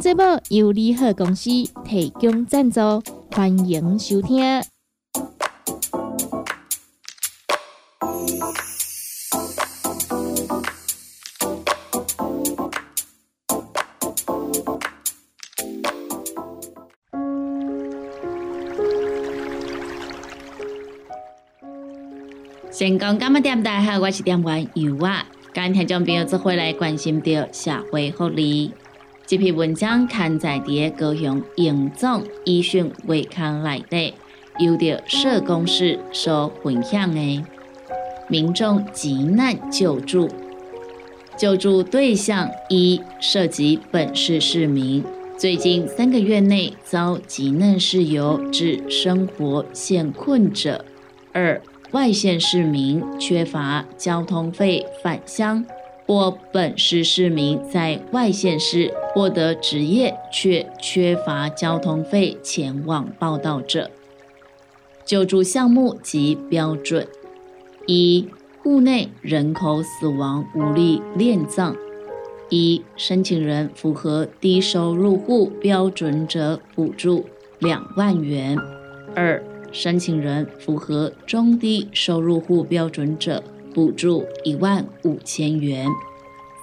节目由利好公司提供赞助，欢迎收听。成功干么点？大家好，我是点玩油啊。今天将朋友做回来关心到社会福利。这篇文章刊载伫高雄永总医讯卫刊内底，由着社工室所分享的。民众急难救助，救助对象一涉及本市市民，最近三个月内遭急难事由致生活陷困者；二外县市民缺乏交通费返乡。或本市市民在外县市获得职业，却缺乏交通费前往报道者，救助项目及标准：一、户内人口死亡无力殓葬；一、申请人符合低收入户标准者补助两万元；二、申请人符合中低收入户标准者。补助一万五千元。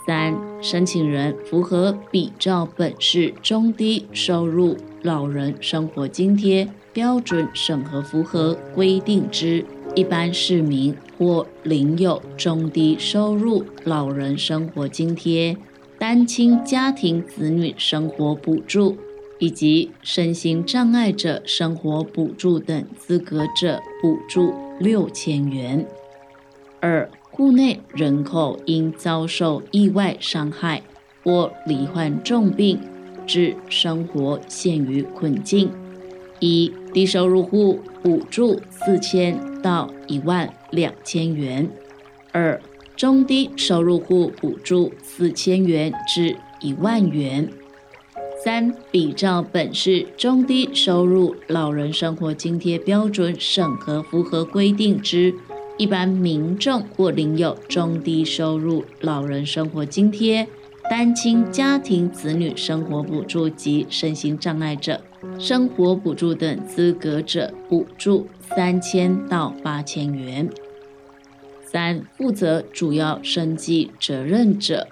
三、申请人符合比照本市中低收入老人生活津贴标准审核符合规定之一般市民或领有中低收入老人生活津贴、单亲家庭子女生活补助以及身心障碍者生活补助等资格者，补助六千元。二、户内人口因遭受意外伤害或罹患重病，致生活陷于困境，一、低收入户补助四千到一万两千元；二、中低收入户补助四千元至一万元；三、比照本市中低收入老人生活津贴标准审核符合规定之。一般民众或领有中低收入老人生活津贴、单亲家庭子女生活补助及身心障碍者生活补助等资格者，补助三千到八千元。三、负责主要生计责任者，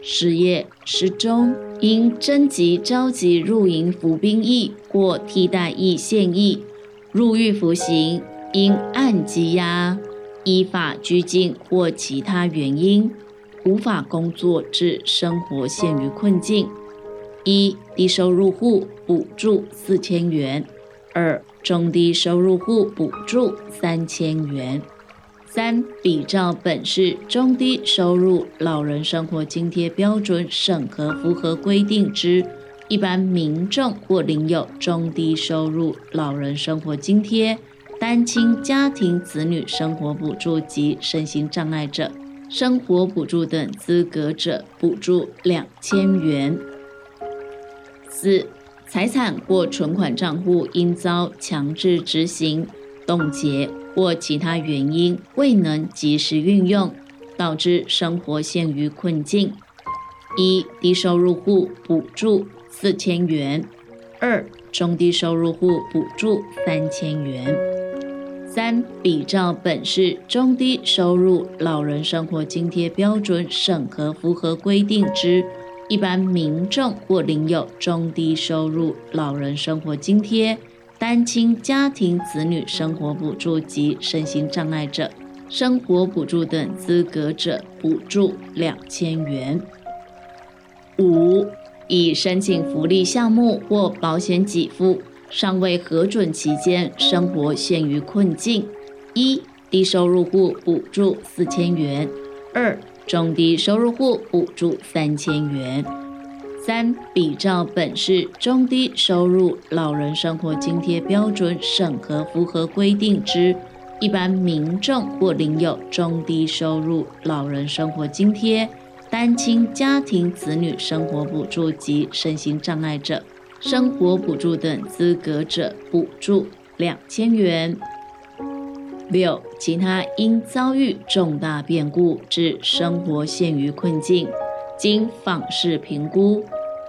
失业、失踪、因征集召集入营服兵役或替代役现役入狱服刑，因按羁押。依法拘禁或其他原因无法工作致生活陷于困境，一低收入户补助四千元；二中低收入户补助三千元；三比照本市中低收入老人生活津贴标准审核符合规定之一般民众或领有中低收入老人生活津贴。单亲家庭子女生活补助及身心障碍者生活补助等资格者，补助两千元。四、财产或存款账户因遭强制执行、冻结或其他原因未能及时运用，导致生活陷于困境。一、低收入户补助四千元；二、中低收入户补助三千元。三、比照本市中低收入老人生活津贴标准审核符合规定之一般民众或领有中低收入老人生活津贴、单亲家庭子女生活补助及身心障碍者生活补助等资格者，补助两千元。五、已申请福利项目或保险给付。尚未核准期间，生活陷于困境。一、低收入户补助四千元；二、中低收入户补助三千元；三、比照本市中低收入老人生活津贴标准审核符合规定之一般民众或领有中低收入老人生活津贴、单亲家庭子女生活补助及身心障碍者生活补助等资格者补助两千元。六、其他因遭遇重大变故致生活陷于困境，经访视评估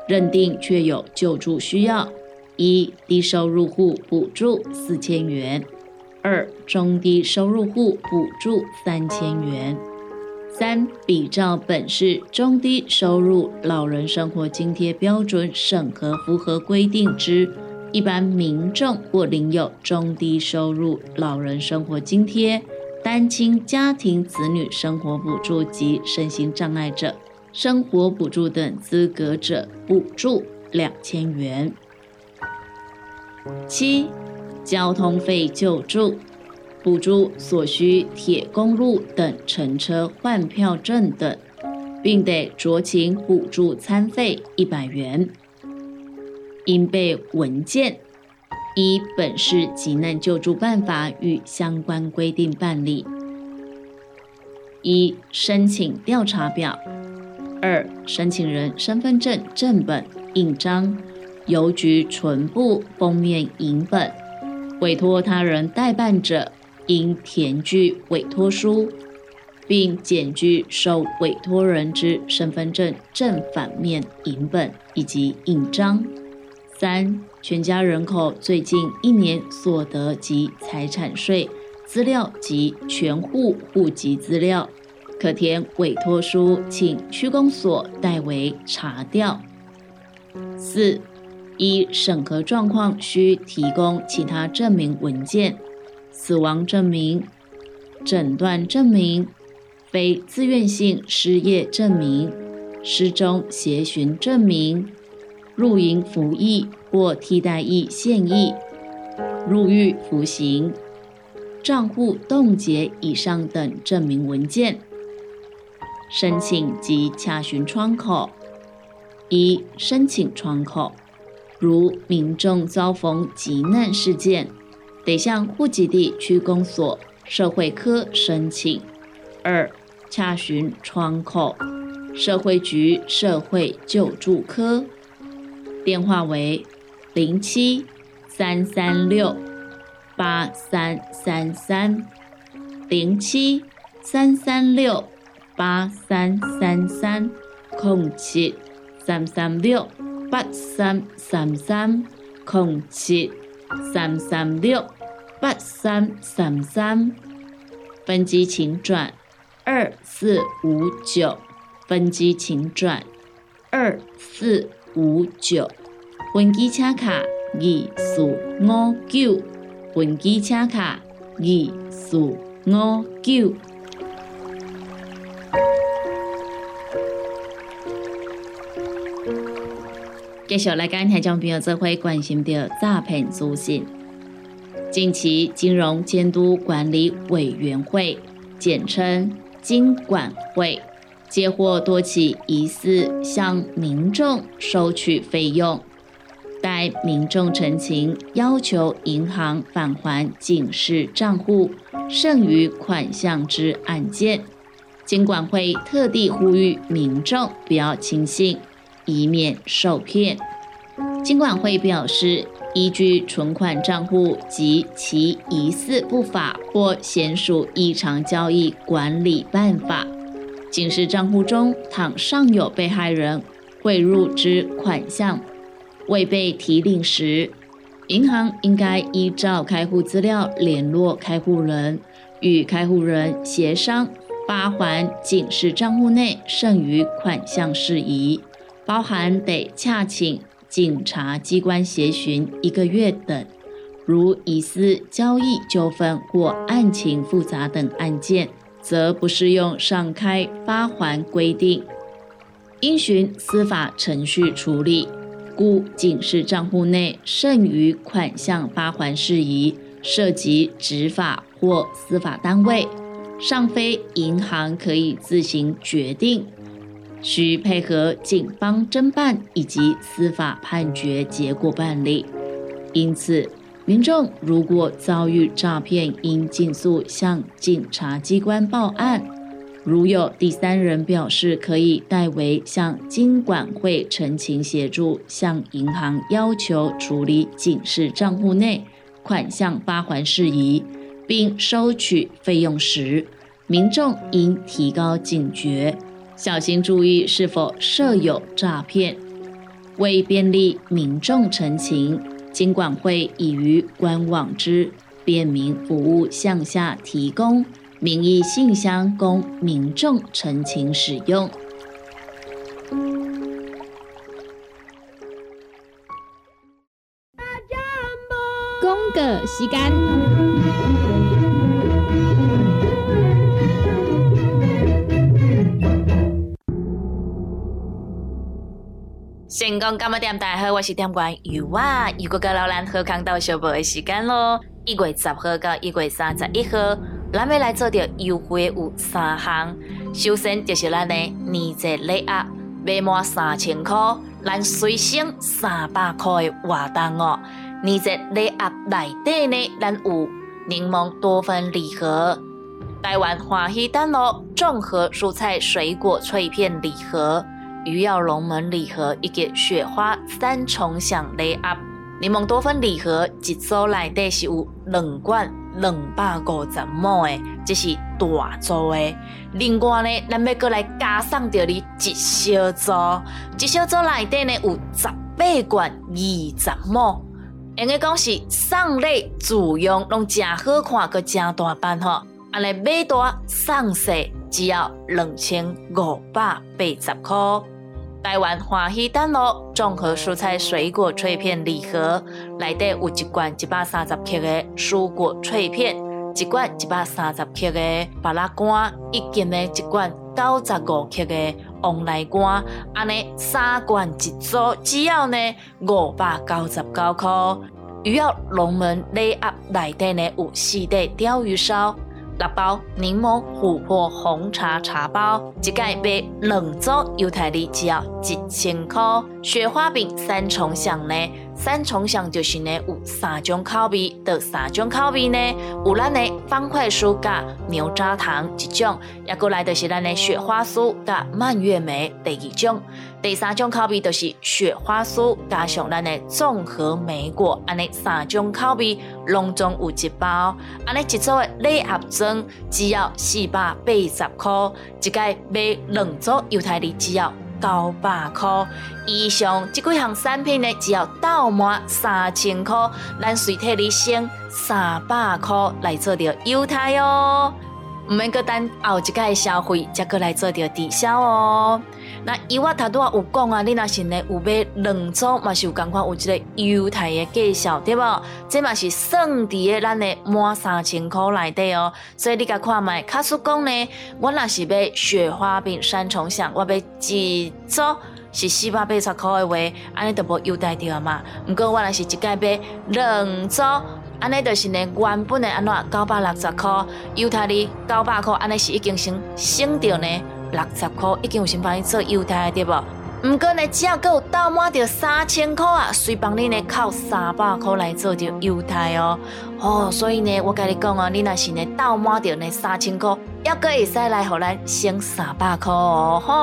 认定确有救助需要，一、低收入户补助四千元；二、中低收入户补助三千元；三、比照本市中低收入老人生活津贴标准审核符合规定之。一般民众或领有中低收入老人生活津贴、单亲家庭子女生活补助及身心障碍者生活补助等资格者，补助两千元。七、交通费救助，补助所需铁公路等乘车换票证等，并得酌情补助餐费一百元。应备文件：一、本市急难救助办法与相关规定办理；一、申请调查表；二、申请人身份证正本、印章、邮局存部封面影本；委托他人代办者，应填具委托书，并检具受委托人之身份证正反面影本以及印章。三、全家人口最近一年所得及财产税资料及全户户籍资料，可填委托书，请区公所代为查调。四、一审核状况需提供其他证明文件：死亡证明、诊断证明、非自愿性失业证明、失踪协寻证明。入营服役或替代役现役、入狱服刑、账户冻结以上等证明文件。申请及查询窗口：一、申请窗口，如民众遭逢急难事件，得向户籍地区公所社会科申请。二、查询窗口：社会局社会救助科。电话为零七三三六八三三三零七三三六八三三三空七三三六八三三三空七三三六八三三三分机请转二四五九分机请转二四。五九，分机车卡二四五九，分机车卡二四五九。继续来跟听众朋友做会关心的诈骗资讯。近期，金融监督管理委员会（简称金管会）。接获多起疑似向民众收取费用，待民众陈情要求银行返还警示账户剩余款项之案件，金管会特地呼吁民众不要轻信，以免受骗。监管会表示，依据存款账户及其疑似不法或显属异常交易管理办法。警示账户中，倘尚有被害人汇入之款项未被提领时，银行应该依照开户资料联络开户人，与开户人协商发还警示账户内剩余款项事宜，包含得洽请警察机关协询一个月等。如疑似交易纠纷或案情复杂等案件。则不适用上开发还规定，应循司法程序处理。故警示账户内剩余款项发还事宜，涉及执法或司法单位，尚非银行可以自行决定。需配合警方侦办以及司法判决结果办理。因此，民众如果遭遇诈骗，应尽速向警察机关报案。如有第三人表示可以代为向金管会陈情协助，向银行要求处理警示账户内款项发还事宜，并收取费用时，民众应提高警觉，小心注意是否设有诈骗。为便利民众陈情。金管会已于官网之便民服务向下提供民意信箱，供民众陈情使用。公个时间。成功干么点？大家好，我是点官尤娃。如果跟老兰喝康到小宝的时间咯，一月十号到一月三十一号，咱要来做着优惠有三项。首先就是咱的年节礼盒，买满三千块，咱随省三百块的活动哦。年节礼盒内底呢，咱有柠檬多酚礼盒、台湾欢喜丹咯综合蔬菜水果脆片礼盒。鱼跃龙门礼盒以及雪花三重享礼盒，柠檬多酚礼盒一组内底是有两罐两百五十毛的，这是大组的。另外呢，咱要过来加上着你一小组，一小组内底呢有十八罐二十毛，应该讲是送礼自用，拢真好看，佮真大版吼。安尼买大送小，只要两千五百八十块。台湾欢喜丹乐综合蔬菜水果脆片礼盒，内底有一罐一百三十克的蔬果脆片，一罐一百三十克的巴拉干，以及呢一罐九十五克的旺来干，安尼三罐一组，只要呢五百九十九块。鱼要龙门礼盒内底呢有四袋鲷鱼烧。六包柠檬琥珀红茶茶包，一盖杯两组，犹太利只要一千块。雪花饼三重享呢？三重享就是呢有三种口味，的三种口味呢有咱的方块酥加牛轧糖一种，也过来就是咱的雪花酥加蔓越莓第二种。第三种口味就是雪花酥加上咱的综合莓果，安尼三种口味拢总有一包，安尼一组的礼盒装只要四百八十块，一个买两组犹太利只要。九百块以上，这几项产品呢，只要到满三千块，咱随替你省三百块来做着优待哦。唔免阁等后一届消费，才阁来做着抵消哦。那以我头拄啊有讲啊，你若是呢有买两组，嘛是有共款有一个优待的介绍，对无？这嘛是算伫诶咱的满三千块内底哦。所以你甲看卖，卡叔讲呢，我若是买雪花饼三重享，我买一组是四百八十块的话，安尼都无优待着嘛。毋过我若是一届买两组。安尼就是呢，原本的安怎九百六十块，犹太哩九百块，安尼是已经省省掉呢六十块，已经有先帮你做犹太对不？毋过呢，只要够有到满着三千块啊，随帮你呢靠三百块来做着犹太哦。哦，所以呢，我甲你讲啊，你若是呢到满着呢三千块，还阁会使来互咱省三百块哦，吼。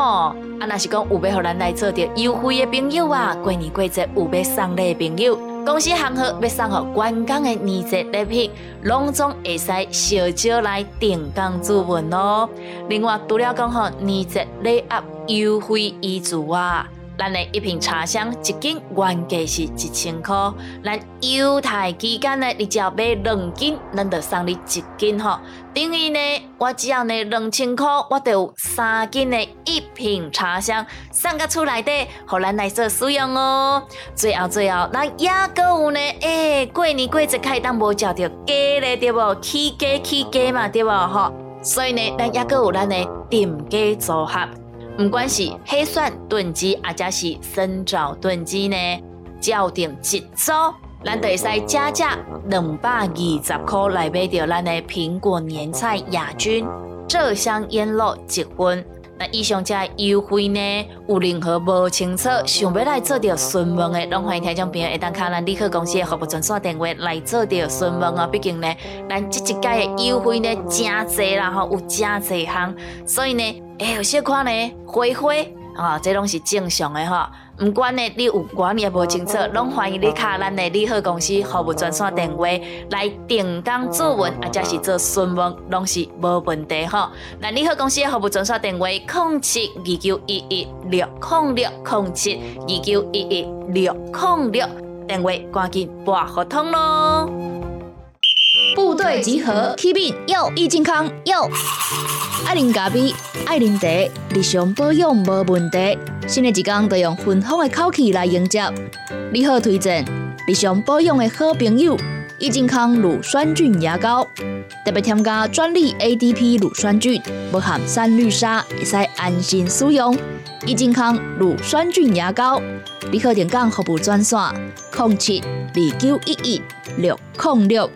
啊，若是讲有要互咱来做着优惠的朋友啊，过年过节有要送礼的朋友。公司行号要送予员工的年节礼品，拢总会使小招来定岗助文哦。另外，除了讲吼年节礼盒优惠一组啊。咱的一瓶茶香一斤原价是一千块，咱优待期间呢，你只要买两斤，咱就送你一斤吼。等于呢，我只要呢两千块，我就有三斤的一瓶茶香送个出来的，互咱来做使用哦。最后最后，咱也阁有呢，诶，过年过节开当无食着鸡咧，对无？起鸡起鸡嘛，对无？吼，所以呢，咱也阁有咱的定鸡组合。不管是黑蒜炖鸡，或者是生炒炖鸡呢，只要定一组，咱就会使加价两百二十块来买到咱的苹果年菜亚军，浙香腌肉一份。那以上这优惠呢，有任何不清楚，想要来做着询问的，拢欢迎听众朋友会当卡咱立刻公司的服务专线电话来做着询问哦。毕竟呢，咱这一届的优惠呢，真侪啦吼，有真侪项，所以呢，哎，有些款呢，回回啊，这拢是正常的哈。唔管呢，你有管也无清楚，拢欢迎你卡咱的利好公司服务专线电话来定岗咨问，啊，者是做询问，拢是无问题吼。那利好公司的服务专线电话：零七二九一一六零六零七二九一一六零六，电话赶紧拨互通咯。部队集合，Keep in，有益健康，有爱啉咖啡，爱啉茶，日常保养无问题。新的一天都用芬芳的口气来迎接。你好，推荐日常保养的好朋友——益健康乳酸菌牙膏，特别添加专利 ADP 乳酸菌，不含三氯沙，会使安心使用。益健康乳酸菌牙膏，你可点讲服务专线：零七二九一一六零六。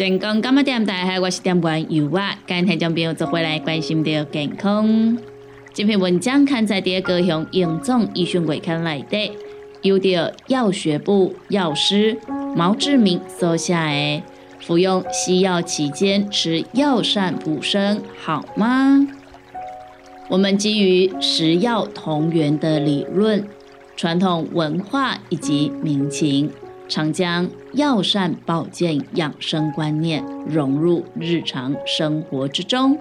成功今日点大家我是点关油啊，今天将朋友做回来关心到健康。这篇文章刊在第高雄永总医学会刊内底，由着药学部药师毛志明所写的。服用西药期间吃药膳补身好吗？我们基于食药同源的理论、传统文化以及民情。常将药膳保健养生观念融入日常生活之中。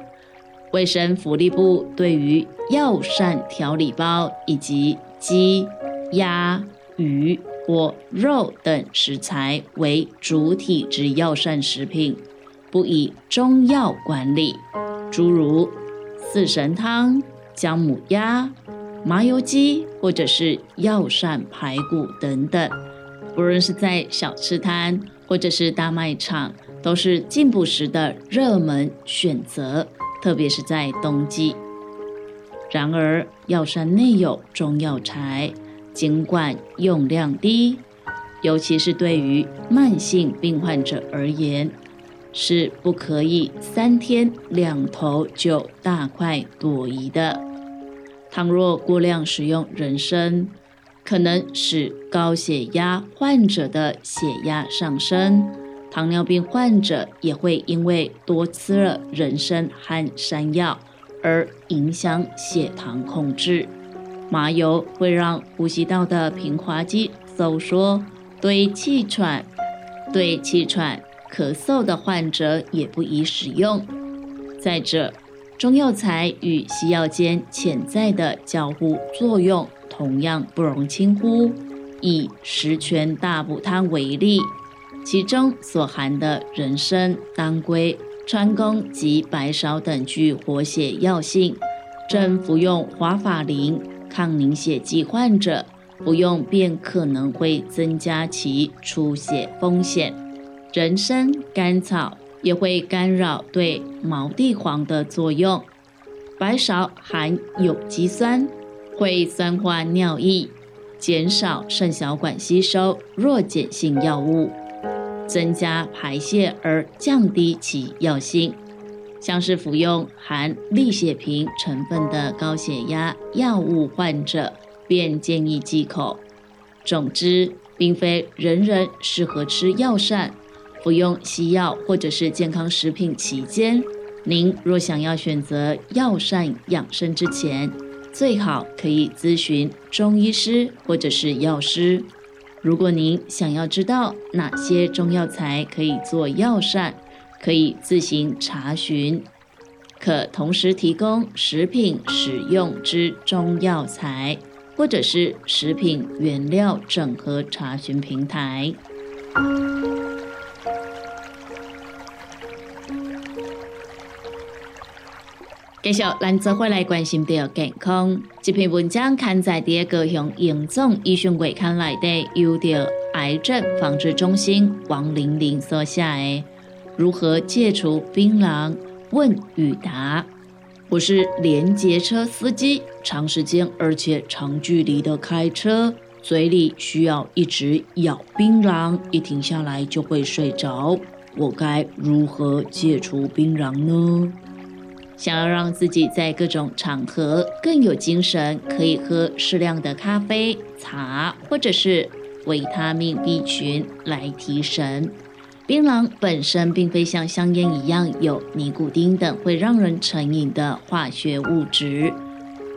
卫生福利部对于药膳调理包以及鸡、鸭、鱼或肉等食材为主体之药膳食品，不以中药管理，诸如四神汤、姜母鸭、麻油鸡或者是药膳排骨等等。无论是在小吃摊或者是大卖场，都是进补时的热门选择，特别是在冬季。然而，药膳内有中药材，尽管用量低，尤其是对于慢性病患者而言，是不可以三天两头就大快朵颐的。倘若过量使用人参，可能使高血压患者的血压上升，糖尿病患者也会因为多吃了人参和山药而影响血糖控制。麻油会让呼吸道的平滑肌收缩，对气喘、对气喘、咳嗽的患者也不宜使用。再者，中药材与西药间潜在的交互作用。同样不容轻忽。以十全大补汤为例，其中所含的人参、当归、川芎及白芍等具活血药性，正服用华法林抗凝血剂患者服用便可能会增加其出血风险。人参、甘草也会干扰对毛地黄的作用。白芍含有机酸。会酸化尿液，减少肾小管吸收弱碱性药物，增加排泄而降低其药性。像是服用含利血平成分的高血压药物患者，便建议忌口。总之，并非人人适合吃药膳。服用西药或者是健康食品期间，您若想要选择药膳养生之前，最好可以咨询中医师或者是药师。如果您想要知道哪些中药材可以做药膳，可以自行查询。可同时提供食品使用之中药材，或者是食品原料整合查询平台。继续，咱做回来关心到健康。这篇文章刊在第一个向严总医学会刊内底，由着癌症防治中心王玲玲所写的《如何戒除槟榔问与答》。我是连接车司机，长时间而且长距离的开车，嘴里需要一直咬槟榔，一停下来就会睡着。我该如何戒除槟榔呢？想要让自己在各种场合更有精神，可以喝适量的咖啡、茶，或者是维他命 B 群来提神。槟榔本身并非像香烟一样有尼古丁等会让人成瘾的化学物质。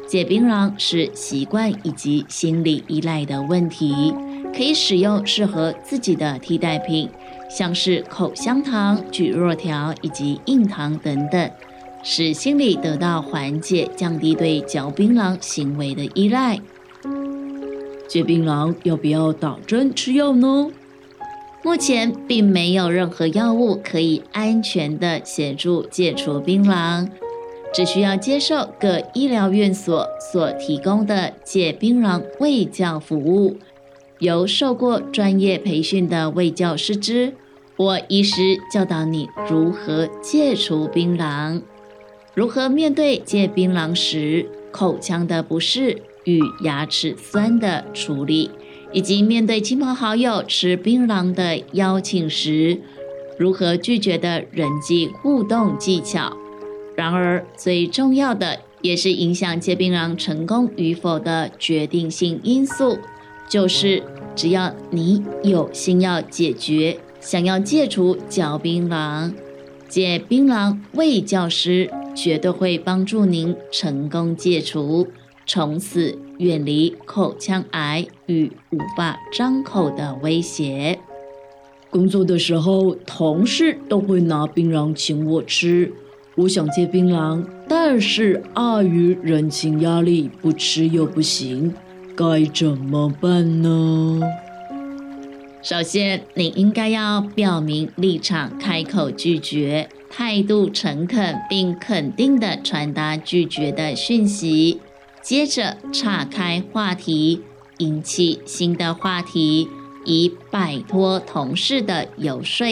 戒槟榔是习惯以及心理依赖的问题，可以使用适合自己的替代品，像是口香糖、咀若条以及硬糖等等，使心理得到缓解，降低对嚼槟榔行为的依赖。戒槟榔要不要打针吃药呢？目前并没有任何药物可以安全的协助戒除槟榔。只需要接受各医疗院所所提供的戒槟榔卫教服务，由受过专业培训的卫教师资或医师教导你如何戒除槟榔，如何面对戒槟榔时口腔的不适与牙齿酸的处理，以及面对亲朋好友吃槟榔的邀请时如何拒绝的人际互动技巧。然而，最重要的也是影响戒槟榔成功与否的决定性因素，就是只要你有心要解决、想要戒除嚼槟榔，戒槟榔卫教师绝对会帮助您成功戒除，从此远离口腔癌与无法张口的威胁。工作的时候，同事都会拿槟榔请我吃。我想戒槟榔，但是碍于人情压力，不吃又不行，该怎么办呢？首先，你应该要表明立场，开口拒绝，态度诚恳并肯定地传达拒绝的讯息。接着，岔开话题，引起新的话题，以摆脱同事的游说。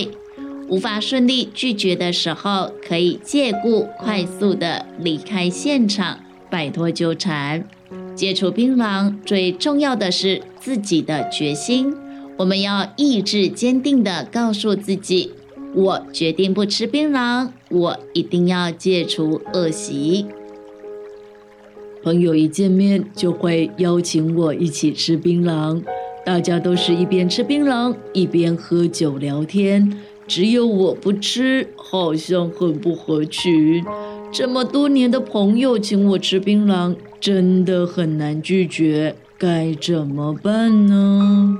无法顺利拒绝的时候，可以借故快速的离开现场，摆脱纠缠。戒除槟榔最重要的是自己的决心，我们要意志坚定的告诉自己：我决定不吃槟榔，我一定要戒除恶习。朋友一见面就会邀请我一起吃槟榔，大家都是一边吃槟榔一边喝酒聊天。只有我不吃，好像很不合群。这么多年的朋友请我吃槟榔，真的很难拒绝，该怎么办呢？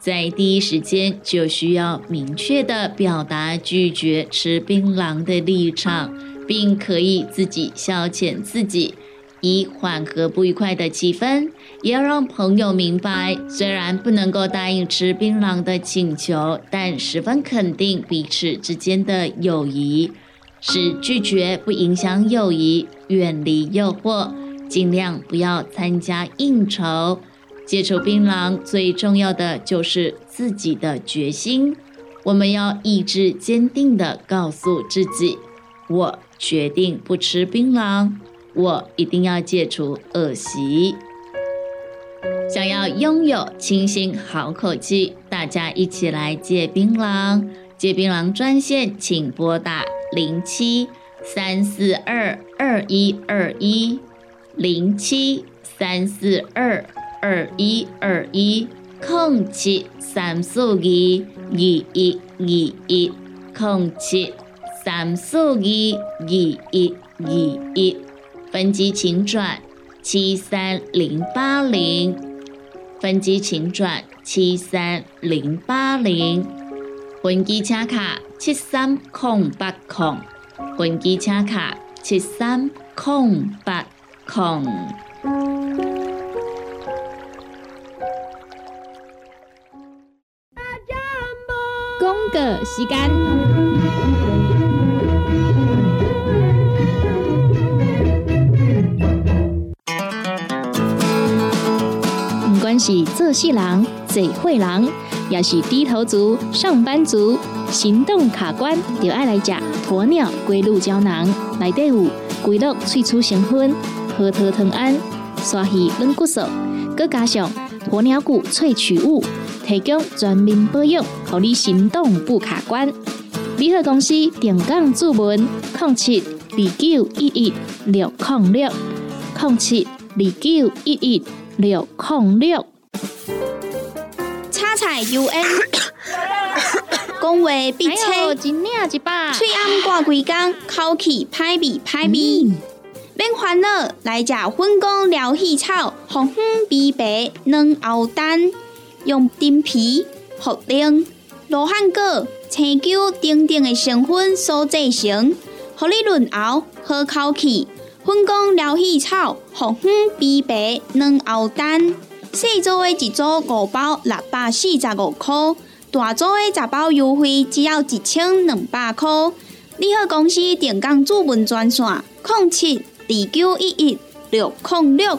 在第一时间就需要明确的表达拒绝吃槟榔的立场，并可以自己消遣自己。以缓和不愉快的气氛，也要让朋友明白，虽然不能够答应吃槟榔的请求，但十分肯定彼此之间的友谊。使拒绝不影响友谊，远离诱惑，尽量不要参加应酬。戒除槟榔最重要的就是自己的决心，我们要意志坚定地告诉自己：我决定不吃槟榔。我一定要戒除恶习。想要拥有清新好口气，大家一起来戒槟榔。戒槟榔专线，请拨打零七三四二二一二一零七三四二二一二一空七三四二二一二一空七三四二二一二一。分机请转七三零八零，分机请转七三零八零，分机车卡七三空八空，分机车卡七三空八空。公个时间。是做事人、嘴会人，也是低头族、上班族、行动卡关，就爱来食鸵鸟龟鹿胶囊。内底有龟鹿萃取成分，核桃藤胺、刷鱼软骨素，佮加上鸵鸟骨萃取物，提供全面保养，让你行动不卡关。联合公司定岗注文：零七二九一一六零六零七二九一一六零六。叉彩 U N，讲话必切，一领一把，嘴暗挂几工，口气歹味歹味。免烦恼，来食粉工疗气草，红粉枇杷软藕丹，用丁皮、茯苓、罗汉果、青椒等等的成分所制成，合你润喉好口气。粉工疗气草，红粉枇杷软藕丹，细组的一组五包六百四十五块，大组的十包优惠只要一千两百块。你好，公司电工主文专线：零七。二九一一六零六，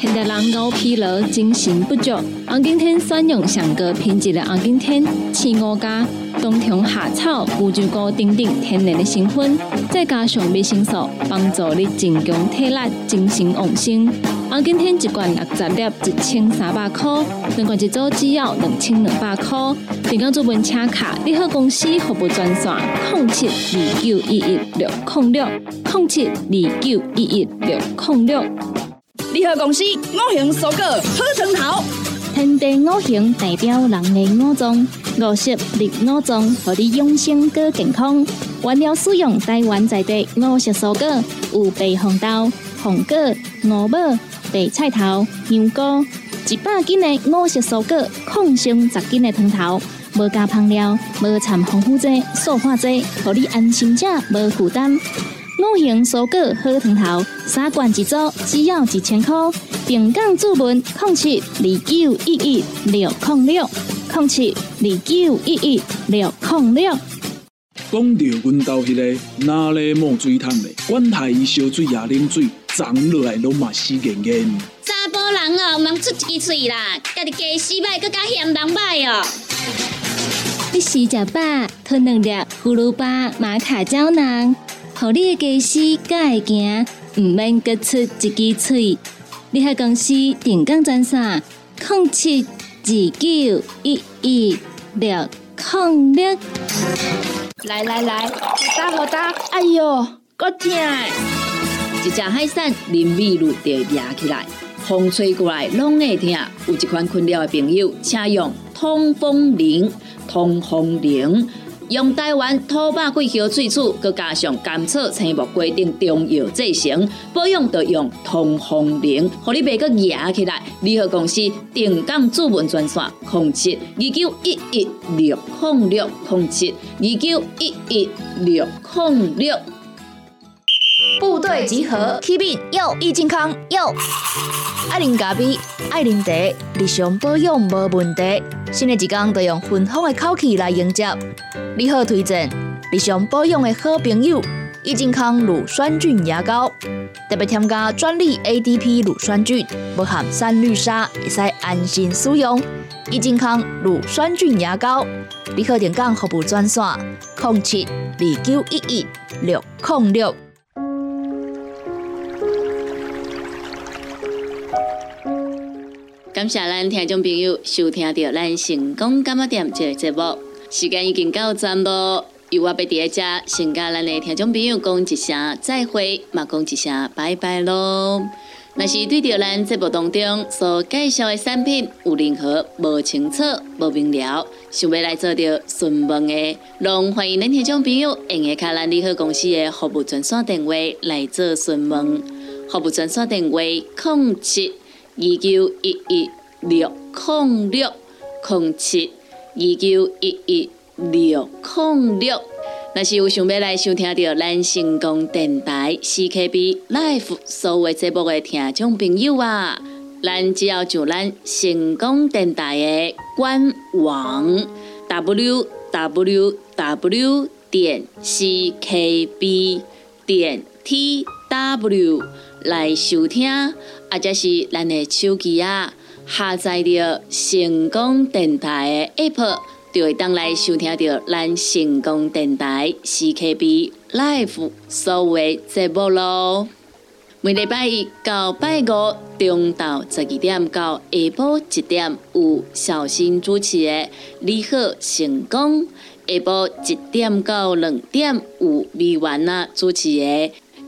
现代人熬疲劳、精神不足，红景天选用上个品质的红景天，青五加冬虫夏草、乌鸡菇等等天然的成分，再加上维生素，帮助你增强体力、精神旺盛。红景天一罐六十粒，一千三百块；两罐一组只要两千两百块。订购做本车卡，你好公司服务专线：零七二九一一六零六零七二九一一六零六。联合公司五行蔬果好成头，天地五行代表人的五脏，五色绿五脏，让你养生更健康。原料使用台湾在地五色蔬果，有白红豆、红果、五宝、白菜头、牛菇，一百斤的五色蔬果，抗性十斤的汤头，无加香料，无掺防腐剂、塑化剂，让你安心吃，无负担。五行蔬果好汤头，三罐一组，只要一千块。平港注文：零七二九一一六零六零七二九一一六零六。讲到阮兜迄个哪里冒水桶的，管他伊烧水也啉水，长落来拢嘛死严严。查甫人哦，毋通出一支嘴啦，家己家洗歹，更加嫌人歹哦。你洗食饱，吞两粒葫芦巴、马卡胶囊。互你的家私才会行，毋免各出一支嘴。你喺公司定岗专线：零七二九一一六零六。来来来，好打好打，哎哟，够痛！一只海扇淋雨露就压起来，风吹过来拢会痛。有一款困扰的朋友，请用通风铃，通风铃。用台湾土白桂花萃取，佮加上甘草、青木规定中药制成，保养要用通风灵，互你袂佮压起来。联合公司定岗主文专线：零七二九一一六控六零七二九一一六控六。部队集合，Keep it 要益健康要。爱啉咖啡，爱啉茶，日常保养无问题。新的一天，要用芬芳的口气来迎接。你好，推荐日常保养的好朋友——益健康乳酸菌牙膏，特别添加专利 ADP 乳酸菌，不含三氯沙，会使安心使用。益健康乳酸菌牙膏，你好，点讲服务专线：零七二九一一六零六。感谢咱听众朋友收听到咱成功感冒店这个节目，时间已经到站咯。由我要伫遮先甲咱的听众朋友讲一声再会，嘛讲一声拜拜咯。若是对着咱节目当中所介绍的产品有任何无清楚、无明了，想要来做着询问的，拢欢迎咱听众朋友用下卡咱利好公司的服务专线电话来做询问。服务专线电话：零七。二九一一六零六零七二九一一六零六，若是有想要来收听到咱成功电台 CKB Life 所有节目的听众朋友啊，咱只要就咱成功电台的官网 w w w 点 c k b 点 t w 来收听，或者是咱的手机啊下载着成功电台的 app，就会当来收听到咱成功电台 C K B Live 所有的节目咯。每礼拜一到拜五中昼十二点到下晡一点有小新主持的《你好成功》，下晡一点到两点有美元啊主持的《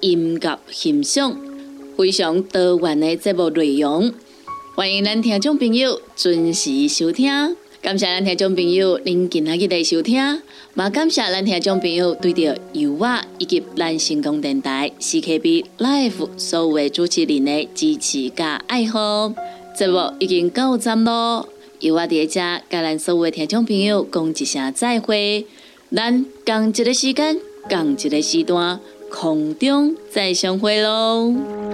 音乐欣赏，非常多元的节目内容，欢迎咱听众朋友准时收听。感谢咱听众朋友您今仔日的收听，也感谢咱听众朋友对着油画以及咱成功电台 CKB Life 所有的主持人的支持加爱好。节目已经到站咯，油画伫遮甲咱所有的听众朋友讲一声再会，咱共一个时间，共一个时段，空中再相会喽。